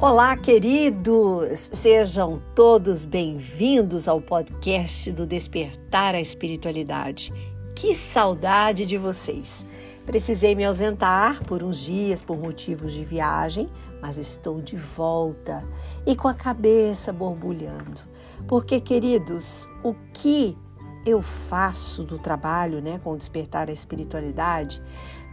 Olá, queridos! Sejam todos bem-vindos ao podcast do Despertar a Espiritualidade. Que saudade de vocês! Precisei me ausentar por uns dias por motivos de viagem, mas estou de volta e com a cabeça borbulhando. Porque, queridos, o que eu faço do trabalho, né, com despertar a espiritualidade,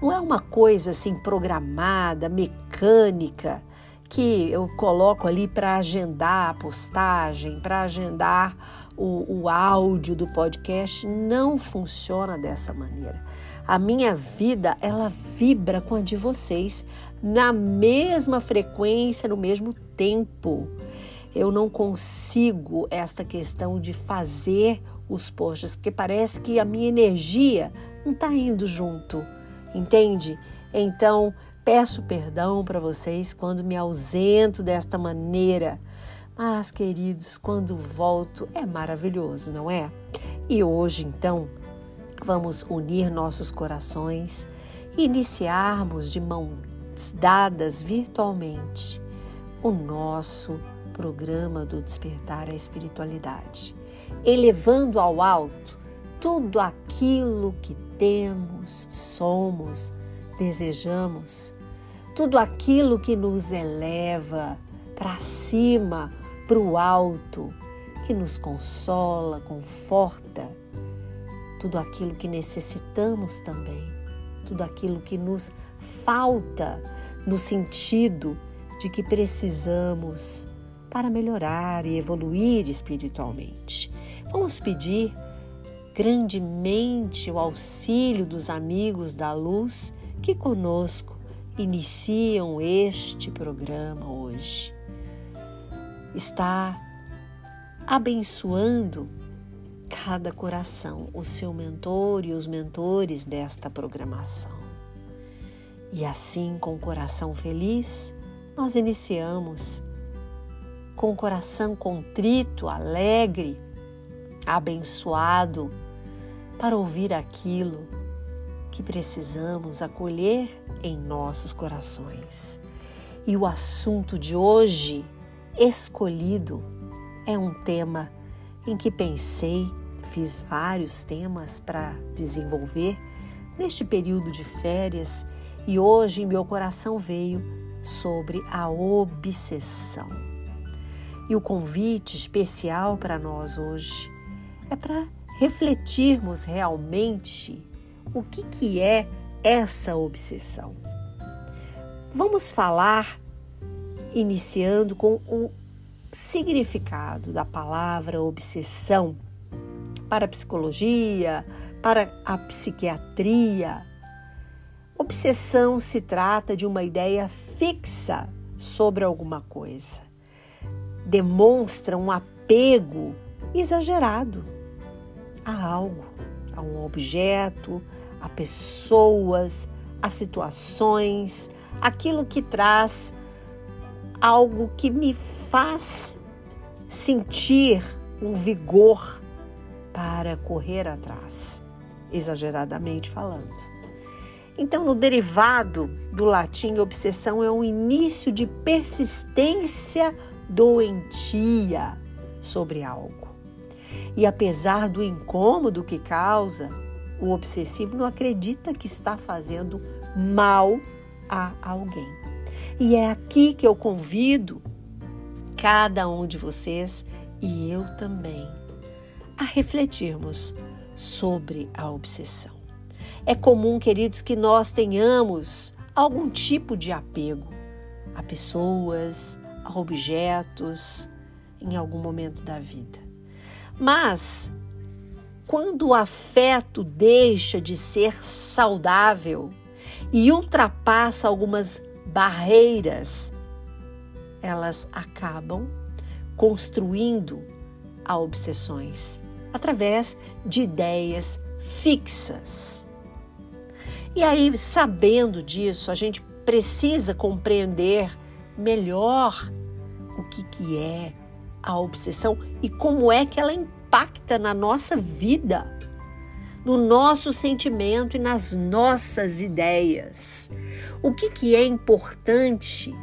não é uma coisa assim programada, mecânica que eu coloco ali para agendar a postagem, para agendar o, o áudio do podcast, não funciona dessa maneira. A minha vida, ela vibra com a de vocês na mesma frequência, no mesmo tempo. Eu não consigo esta questão de fazer os posts, porque parece que a minha energia não está indo junto, entende? Então, Peço perdão para vocês quando me ausento desta maneira. Mas, queridos, quando volto é maravilhoso, não é? E hoje, então, vamos unir nossos corações e iniciarmos de mãos dadas virtualmente o nosso programa do Despertar a Espiritualidade, elevando ao alto tudo aquilo que temos, somos, desejamos, tudo aquilo que nos eleva para cima, para o alto, que nos consola, conforta, tudo aquilo que necessitamos também, tudo aquilo que nos falta no sentido de que precisamos para melhorar e evoluir espiritualmente. Vamos pedir grandemente o auxílio dos amigos da luz que conosco iniciam este programa hoje. Está abençoando cada coração, o seu mentor e os mentores desta programação. E assim, com o coração feliz, nós iniciamos com o coração contrito, alegre, abençoado, para ouvir aquilo que precisamos acolher em nossos corações. E o assunto de hoje, escolhido, é um tema em que pensei, fiz vários temas para desenvolver neste período de férias e hoje meu coração veio sobre a obsessão. E o convite especial para nós hoje é para refletirmos realmente o que, que é essa obsessão. Vamos falar iniciando com o significado da palavra obsessão para a psicologia, para a psiquiatria. Obsessão se trata de uma ideia fixa sobre alguma coisa. Demonstra um apego exagerado a algo a um objeto, a pessoas, a situações, aquilo que traz algo que me faz sentir um vigor para correr atrás, exageradamente falando. Então, no derivado do latim, obsessão é um início de persistência doentia sobre algo. E apesar do incômodo que causa, o obsessivo não acredita que está fazendo mal a alguém. E é aqui que eu convido cada um de vocês e eu também a refletirmos sobre a obsessão. É comum, queridos, que nós tenhamos algum tipo de apego a pessoas, a objetos em algum momento da vida. Mas quando o afeto deixa de ser saudável e ultrapassa algumas barreiras, elas acabam construindo a obsessões através de ideias fixas. E aí, sabendo disso, a gente precisa compreender melhor o que, que é a obsessão e como é que ela impacta na nossa vida, no nosso sentimento e nas nossas ideias. O que, que é importante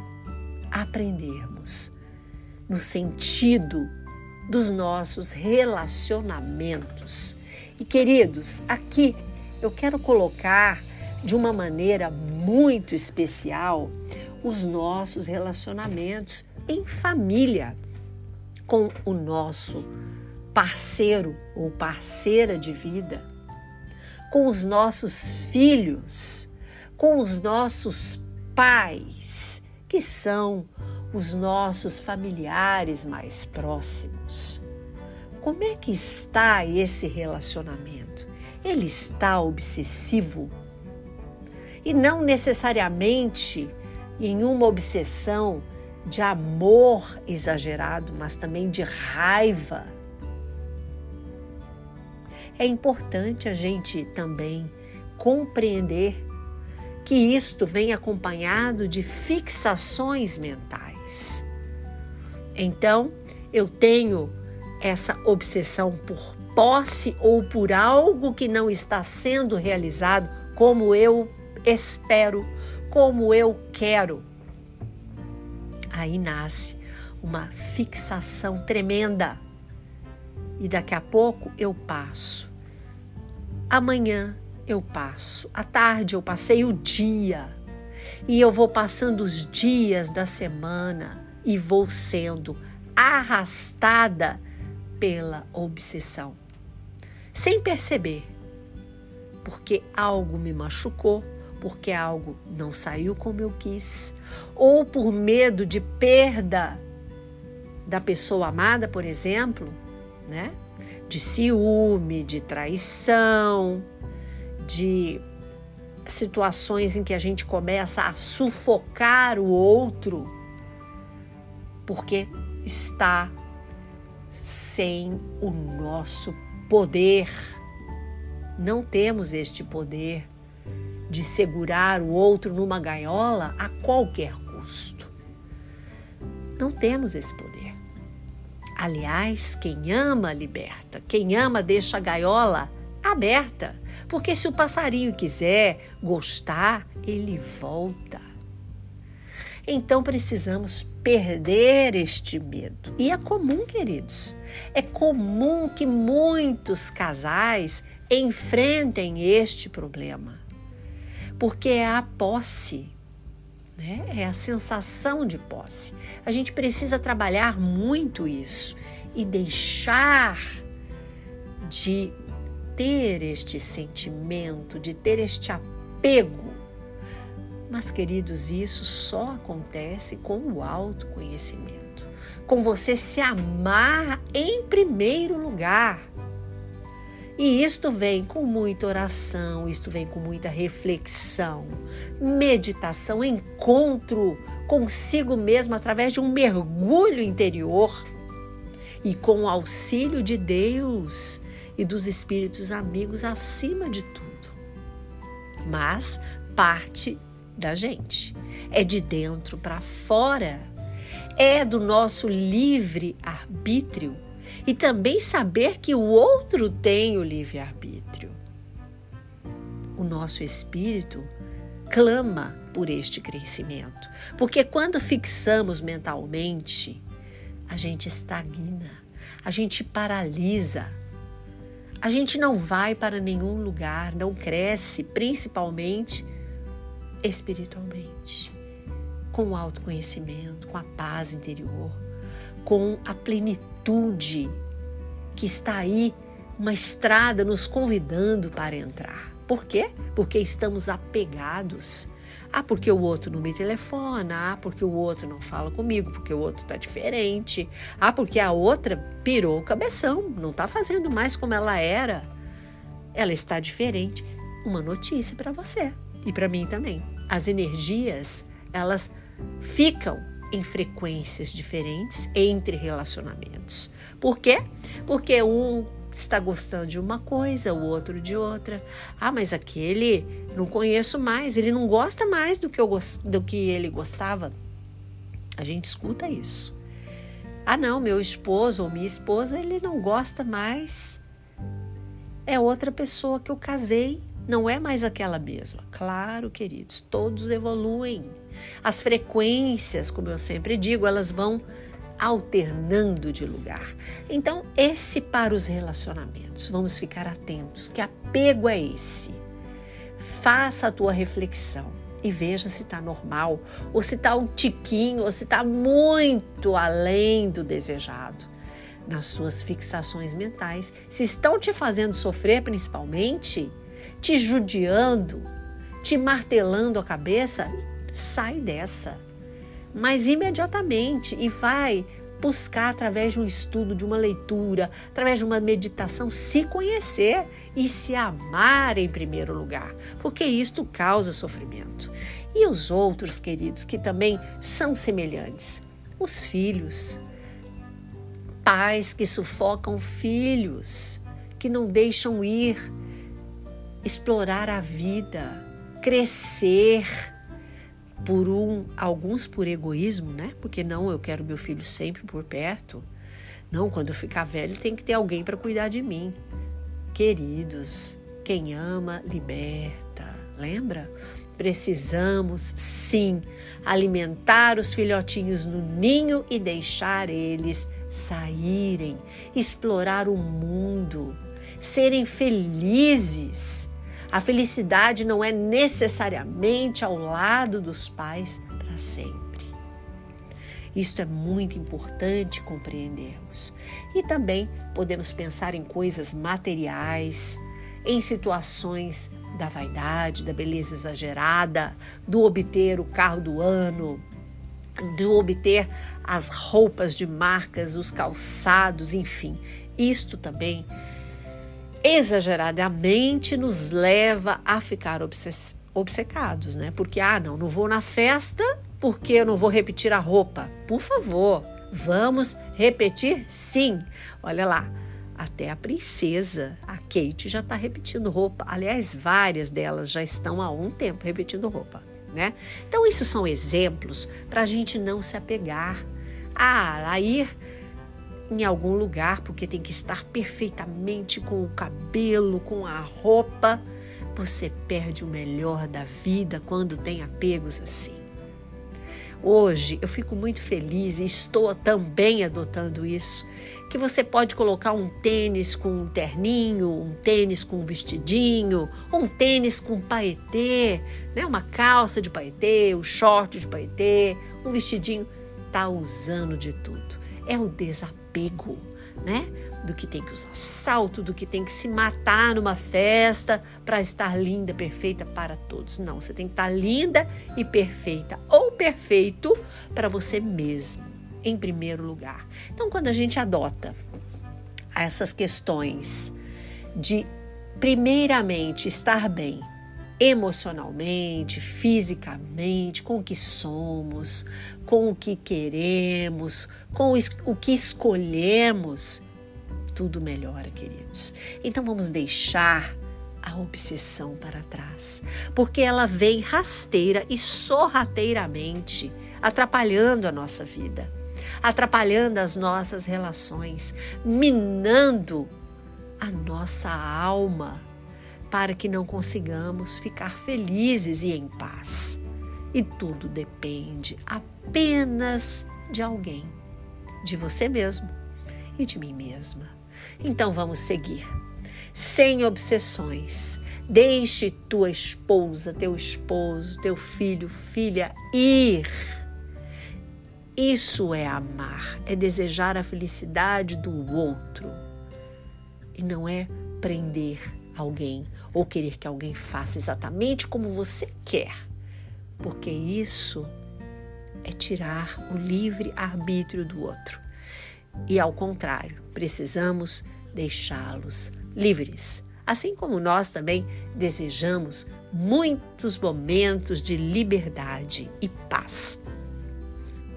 aprendermos no sentido dos nossos relacionamentos. E queridos, aqui eu quero colocar de uma maneira muito especial os nossos relacionamentos em família com o nosso parceiro ou parceira de vida, com os nossos filhos, com os nossos pais, que são os nossos familiares mais próximos. Como é que está esse relacionamento? Ele está obsessivo? E não necessariamente em uma obsessão de amor exagerado, mas também de raiva. É importante a gente também compreender que isto vem acompanhado de fixações mentais. Então, eu tenho essa obsessão por posse ou por algo que não está sendo realizado como eu espero, como eu quero. Aí nasce uma fixação tremenda. E daqui a pouco eu passo. Amanhã eu passo, à tarde eu passei o dia. E eu vou passando os dias da semana e vou sendo arrastada pela obsessão, sem perceber, porque algo me machucou, porque algo não saiu como eu quis, ou por medo de perda da pessoa amada, por exemplo, né? De ciúme, de traição, de situações em que a gente começa a sufocar o outro porque está sem o nosso poder. Não temos este poder de segurar o outro numa gaiola a qualquer custo. Não temos esse poder. Aliás, quem ama liberta, quem ama deixa a gaiola aberta, porque se o passarinho quiser gostar, ele volta. Então precisamos perder este medo. E é comum, queridos, é comum que muitos casais enfrentem este problema, porque é a posse, né? é a sensação de posse. A gente precisa trabalhar muito isso e deixar de ter este sentimento, de ter este apego. Mas, queridos, isso só acontece com o autoconhecimento, com você se amar em primeiro lugar. E isto vem com muita oração, isto vem com muita reflexão, meditação, encontro consigo mesmo através de um mergulho interior e com o auxílio de Deus e dos espíritos amigos acima de tudo. Mas parte da gente, é de dentro para fora, é do nosso livre arbítrio e também saber que o outro tem o livre arbítrio. O nosso espírito clama por este crescimento, porque quando fixamos mentalmente, a gente estagna, a gente paralisa, a gente não vai para nenhum lugar, não cresce, principalmente espiritualmente, com o autoconhecimento, com a paz interior, com a plenitude que está aí, uma estrada nos convidando para entrar. Por quê? Porque estamos apegados ah, porque o outro não me telefona. Ah, porque o outro não fala comigo. Porque o outro tá diferente. Ah, porque a outra pirou o cabeção. Não tá fazendo mais como ela era. Ela está diferente. Uma notícia para você e para mim também. As energias, elas ficam em frequências diferentes entre relacionamentos. Por quê? Porque um está gostando de uma coisa, o outro de outra. Ah, mas aquele não conheço mais, ele não gosta mais do que, eu, do que ele gostava. A gente escuta isso. Ah, não, meu esposo ou minha esposa, ele não gosta mais. É outra pessoa que eu casei não é mais aquela mesma. Claro, queridos, todos evoluem. As frequências, como eu sempre digo, elas vão alternando de lugar. Então, esse para os relacionamentos. Vamos ficar atentos. Que apego é esse? Faça a tua reflexão e veja se está normal, ou se está um tiquinho, ou se está muito além do desejado. Nas suas fixações mentais, se estão te fazendo sofrer, principalmente, te judiando, te martelando a cabeça, sai dessa. Mas imediatamente e vai buscar através de um estudo, de uma leitura, através de uma meditação, se conhecer e se amar em primeiro lugar, porque isto causa sofrimento. E os outros, queridos, que também são semelhantes, os filhos, pais que sufocam filhos, que não deixam ir, explorar a vida, crescer por um, alguns por egoísmo, né? Porque não, eu quero meu filho sempre por perto. Não, quando eu ficar velho tem que ter alguém para cuidar de mim. Queridos, quem ama liberta. Lembra? Precisamos sim alimentar os filhotinhos no ninho e deixar eles saírem, explorar o mundo, serem felizes a felicidade não é necessariamente ao lado dos pais para sempre. Isto é muito importante compreendermos. E também podemos pensar em coisas materiais, em situações da vaidade, da beleza exagerada, do obter o carro do ano, do obter as roupas de marcas, os calçados, enfim. Isto também exageradamente nos leva a ficar obcecados, né? Porque, ah, não, não vou na festa porque eu não vou repetir a roupa. Por favor, vamos repetir sim. Olha lá, até a princesa, a Kate, já está repetindo roupa. Aliás, várias delas já estão há um tempo repetindo roupa, né? Então, isso são exemplos para a gente não se apegar a, a ir em algum lugar, porque tem que estar perfeitamente com o cabelo, com a roupa. Você perde o melhor da vida quando tem apegos assim. Hoje eu fico muito feliz e estou também adotando isso, que você pode colocar um tênis com um terninho, um tênis com um vestidinho, um tênis com paetê, né? uma calça de paetê, um short de paetê, um vestidinho, tá usando de tudo. É o desapego apego, né? Do que tem que usar salto, do que tem que se matar numa festa para estar linda, perfeita para todos. Não, você tem que estar linda e perfeita ou perfeito para você mesmo, em primeiro lugar. Então, quando a gente adota essas questões de primeiramente estar bem, emocionalmente, fisicamente, com o que somos, com o que queremos, com o que escolhemos, tudo melhora, queridos. Então vamos deixar a obsessão para trás, porque ela vem rasteira e sorrateiramente atrapalhando a nossa vida, atrapalhando as nossas relações, minando a nossa alma para que não consigamos ficar felizes e em paz. E tudo depende apenas de alguém, de você mesmo e de mim mesma. Então vamos seguir, sem obsessões. Deixe tua esposa, teu esposo, teu filho, filha ir. Isso é amar, é desejar a felicidade do outro e não é prender alguém ou querer que alguém faça exatamente como você quer, porque isso é tirar o livre arbítrio do outro. E ao contrário, precisamos deixá-los livres. Assim como nós também desejamos muitos momentos de liberdade e paz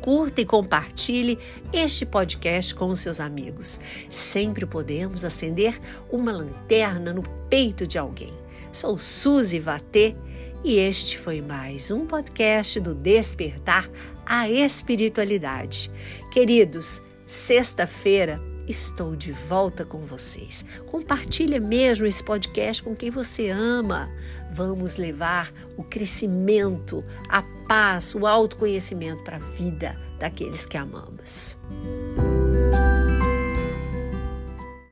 curta e compartilhe este podcast com os seus amigos. Sempre podemos acender uma lanterna no peito de alguém. Sou Suzy Vatê e este foi mais um podcast do Despertar a Espiritualidade. Queridos, sexta-feira estou de volta com vocês. Compartilha mesmo esse podcast com quem você ama. Vamos levar o crescimento, a paz, o autoconhecimento para a vida daqueles que amamos.